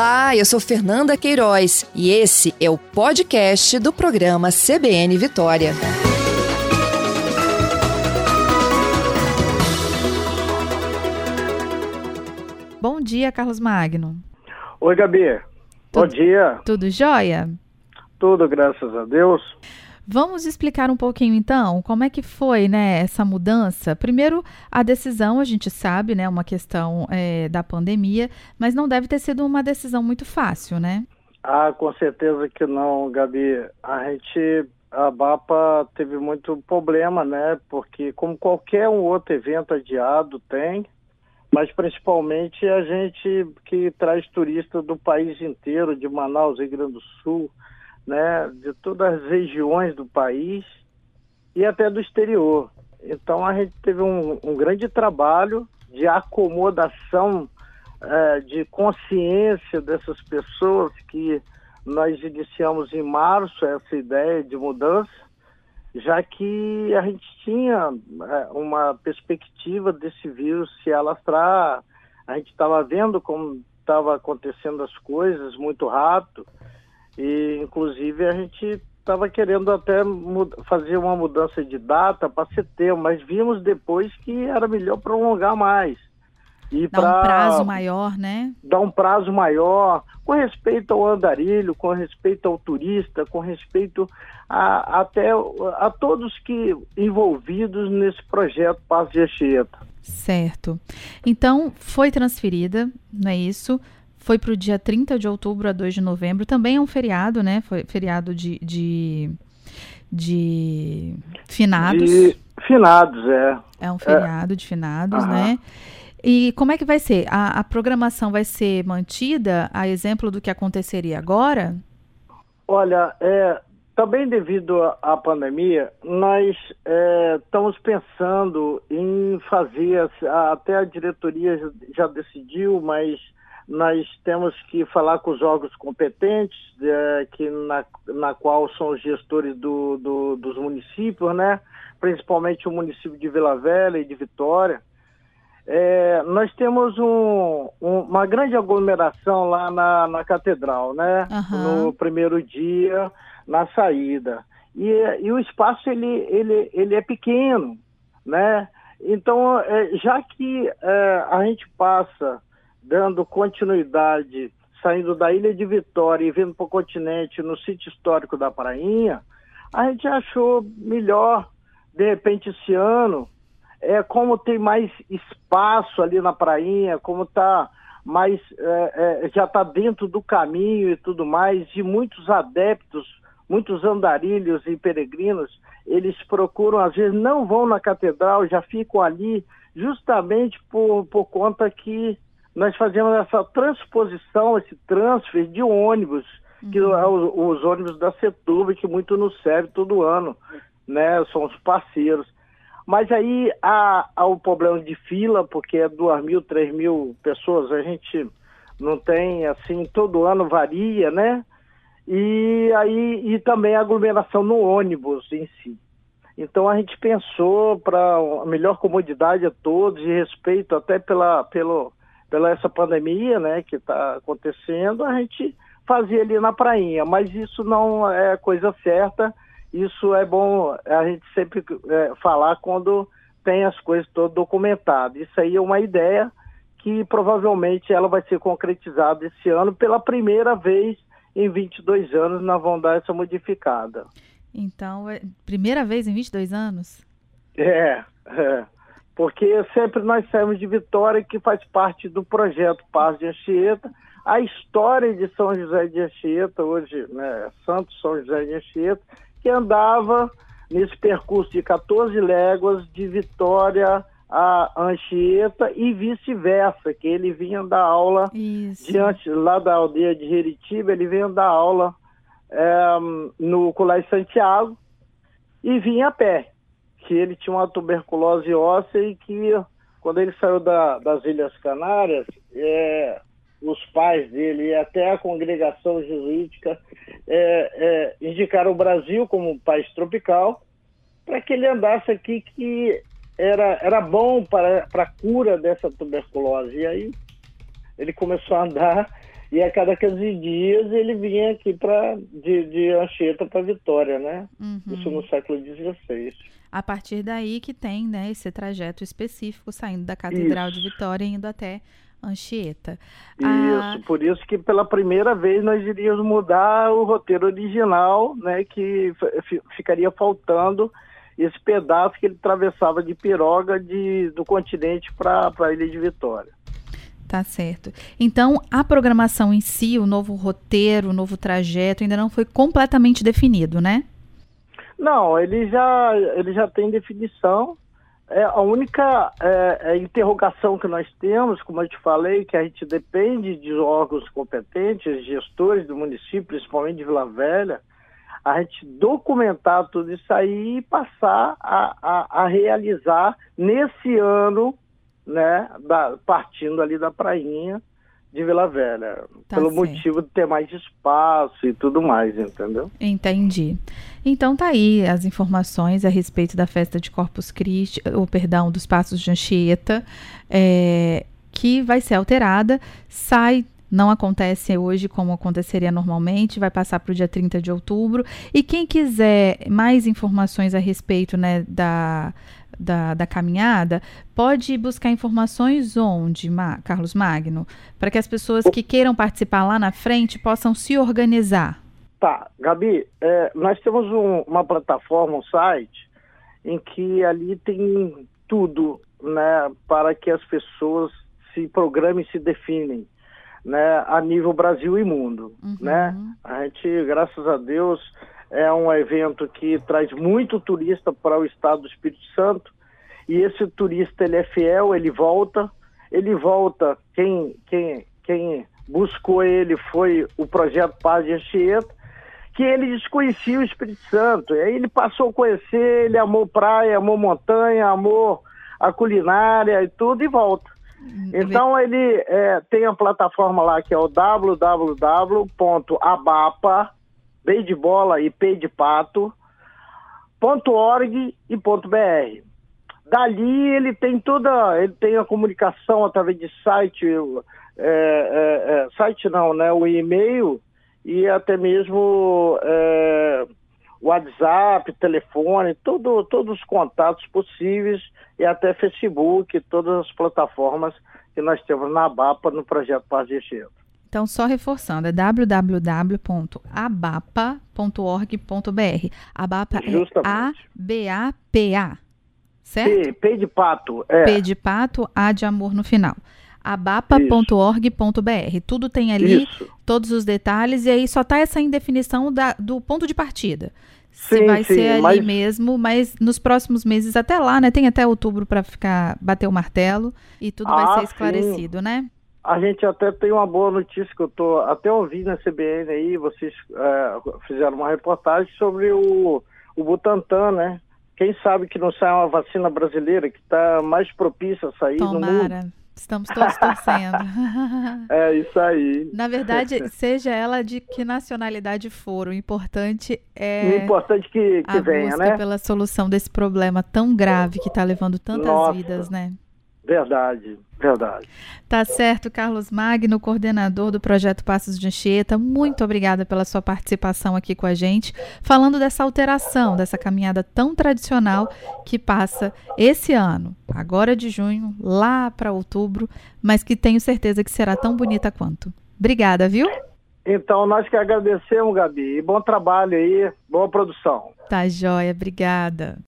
Olá, eu sou Fernanda Queiroz e esse é o podcast do programa CBN Vitória. Bom dia, Carlos Magno. Oi, Gabi. Tudo, Bom dia. Tudo jóia? Tudo, graças a Deus. Vamos explicar um pouquinho então como é que foi né, essa mudança. Primeiro, a decisão, a gente sabe, né, uma questão é, da pandemia, mas não deve ter sido uma decisão muito fácil, né? Ah, com certeza que não, Gabi. A gente, a BAPA teve muito problema, né? Porque como qualquer um outro evento adiado tem, mas principalmente a gente que traz turista do país inteiro, de Manaus, Rio Grande do Sul, né, de todas as regiões do país e até do exterior. Então a gente teve um, um grande trabalho de acomodação, é, de consciência dessas pessoas que nós iniciamos em março essa ideia de mudança, já que a gente tinha é, uma perspectiva desse vírus se alastrar, a gente estava vendo como estava acontecendo as coisas muito rápido, e, inclusive, a gente estava querendo até fazer uma mudança de data para setembro, mas vimos depois que era melhor prolongar mais. E dar um prazo maior, né? Dar um prazo maior, com respeito ao andarilho, com respeito ao turista, com respeito a, até a todos que envolvidos nesse projeto Paz de Anchieta. Certo. Então, foi transferida, não é isso? Foi para o dia 30 de outubro a 2 de novembro. Também é um feriado, né? Foi feriado de, de, de finados. De finados, é. É um feriado é. de finados, né? E como é que vai ser? A, a, programação vai ser mantida, a exemplo do que aconteceria agora? Olha, é, também devido à pandemia, nós é, estamos pensando em fazer, até a diretoria já decidiu, mas nós temos que falar com os órgãos competentes, é, que na, na qual são os gestores do, do, dos municípios, né? principalmente o município de Vila Velha e de Vitória. É, nós temos um, um, uma grande aglomeração lá na, na catedral, né? Uhum. No primeiro dia, na saída. E, e o espaço ele, ele, ele é pequeno, né? Então, é, já que é, a gente passa dando continuidade, saindo da Ilha de Vitória e vindo para o continente, no sítio histórico da Prainha, a gente achou melhor, de repente, esse ano, é, como tem mais espaço ali na Prainha, como está mais, é, é, já está dentro do caminho e tudo mais, e muitos adeptos, muitos andarilhos e peregrinos, eles procuram, às vezes não vão na catedral, já ficam ali, justamente por, por conta que nós fazemos essa transposição, esse transfer de ônibus, uhum. que é os, os, ônibus da Setúbal, que muito nos serve todo ano, né? São os parceiros. Mas aí há, há o problema de fila, porque é duas mil, três mil pessoas, a gente não tem, assim, todo ano varia, né? E aí e também a aglomeração no ônibus em si. Então a gente pensou para a melhor comodidade a todos e respeito até pela, pelo, pela essa pandemia, né, que está acontecendo, a gente fazia ali na prainha, mas isso não é coisa certa, isso é bom a gente sempre é, falar quando tem as coisas todas documentadas. Isso aí é uma ideia que provavelmente ela vai ser concretizada esse ano pela primeira vez em 22 anos nós vamos dar essa modificada. Então, é primeira vez em 22 anos? É, é porque sempre nós saímos de Vitória, que faz parte do projeto Paz de Anchieta. A história de São José de Anchieta, hoje, né, Santo São José de Anchieta, que andava nesse percurso de 14 léguas de Vitória a Anchieta e vice-versa, que ele vinha dar aula diante lá da aldeia de Jeritiba, ele vinha dar aula é, no Colégio Santiago e vinha a pé que ele tinha uma tuberculose óssea e que quando ele saiu da, das Ilhas Canárias, é, os pais dele e até a congregação jesuítica é, é, indicaram o Brasil como um país tropical para que ele andasse aqui que era, era bom para, para a cura dessa tuberculose. E aí ele começou a andar E a cada 15 dias ele vinha aqui pra, de, de Anchieta para Vitória, né? Uhum. Isso no século XVI. A partir daí que tem né, esse trajeto específico saindo da Catedral Isso. de Vitória e indo até Anchieta. Isso, Ah, por isso que pela primeira vez nós iríamos mudar o roteiro original, né? Que ficaria faltando esse pedaço que ele atravessava de piroga de, do continente para a Ilha de Vitória. Tá certo. Então, a programação em si, o novo roteiro, o novo trajeto, ainda não foi completamente definido, né? Não, ele já, ele já tem definição. É, a única é, é, interrogação que nós temos, como eu te falei, que a gente depende de órgãos competentes, gestores do município, principalmente de Vila Velha, a gente documentar tudo isso aí e passar a, a, a realizar nesse ano, né, da- partindo ali da prainha de Vila Velha, Tá pelo certo. motivo de ter mais espaço e tudo mais, entendeu? Entendi. Então tá aí as informações a respeito da festa de Corpus Christi, ou perdão, dos Passos de Anchieta, é, que vai ser alterada, sai, não acontece hoje como aconteceria normalmente, vai passar para o dia 30 de outubro. E quem quiser mais informações a respeito né, da, da, da caminhada, pode buscar informações onde, Ma- Carlos Magno, para que as pessoas que queiram participar lá na frente possam se organizar. Tá, Gabi, é, nós temos um- uma plataforma, um site, em que ali tem tudo, né, para que as pessoas se programem e se definem, né, a nível Brasil e mundo, Uhum. né? A gente, graças a Deus, é um evento que traz muito turista para o estado do Espírito Santo, e esse turista, ele é fiel, ele volta, ele volta, quem, quem, quem buscou ele foi o projeto Paz de Anchieta, que ele desconhecia o Espírito Santo. E aí ele passou a conhecer, ele amou praia, amou montanha, amou a culinária e tudo, e volta. Então ele é, tem a plataforma lá que é o www.abapa, B de bola e P de pato, .org e .br. Dali ele tem toda, ele tem a comunicação através de site, é, é, é, site não, né, o e-mail e até mesmo é, WhatsApp, telefone, todo, todos os contatos possíveis e até Facebook, todas as plataformas que nós temos na ABAPA no projeto Paz de Enchendo. Então, só reforçando, é www.abapa.org.br. Abapa é. A-B-A-P-A, certo? P, P de pato, é. P de pato, A de amor no final. abapa.org.br. Tudo tem ali, Isso. todos os detalhes, e aí só tá essa indefinição da- do ponto de partida. Se Sim, vai sim, ser ali mas- mesmo, mas nos próximos meses, até lá, né? Tem até outubro para ficar, bater o martelo e tudo vai Ah, ser sim. esclarecido, né? A gente até tem uma boa notícia que eu tô até ouvindo na CBN aí, vocês é, fizeram uma reportagem sobre o, o Butantan, né? Quem sabe que não sai uma vacina brasileira que está mais propícia a sair no mundo. Tomara. Estamos todos torcendo. É isso aí. Na verdade, seja ela de que nacionalidade for, o importante O é importante que, que a venha, busca né? pela solução desse problema tão grave que está levando tantas Nossa. vidas, né? Verdade, verdade. Tá certo, Carlos Magno, coordenador do projeto Passos de Anchieta. Muito obrigada pela sua participação aqui com a gente, falando dessa alteração, dessa caminhada tão tradicional que passa esse ano, agora de junho, lá para outubro, mas que tenho certeza que será tão bonita quanto. Obrigada, viu? Então, nós que agradecemos, Gabi. E bom trabalho aí, boa produção. Tá joia, obrigada.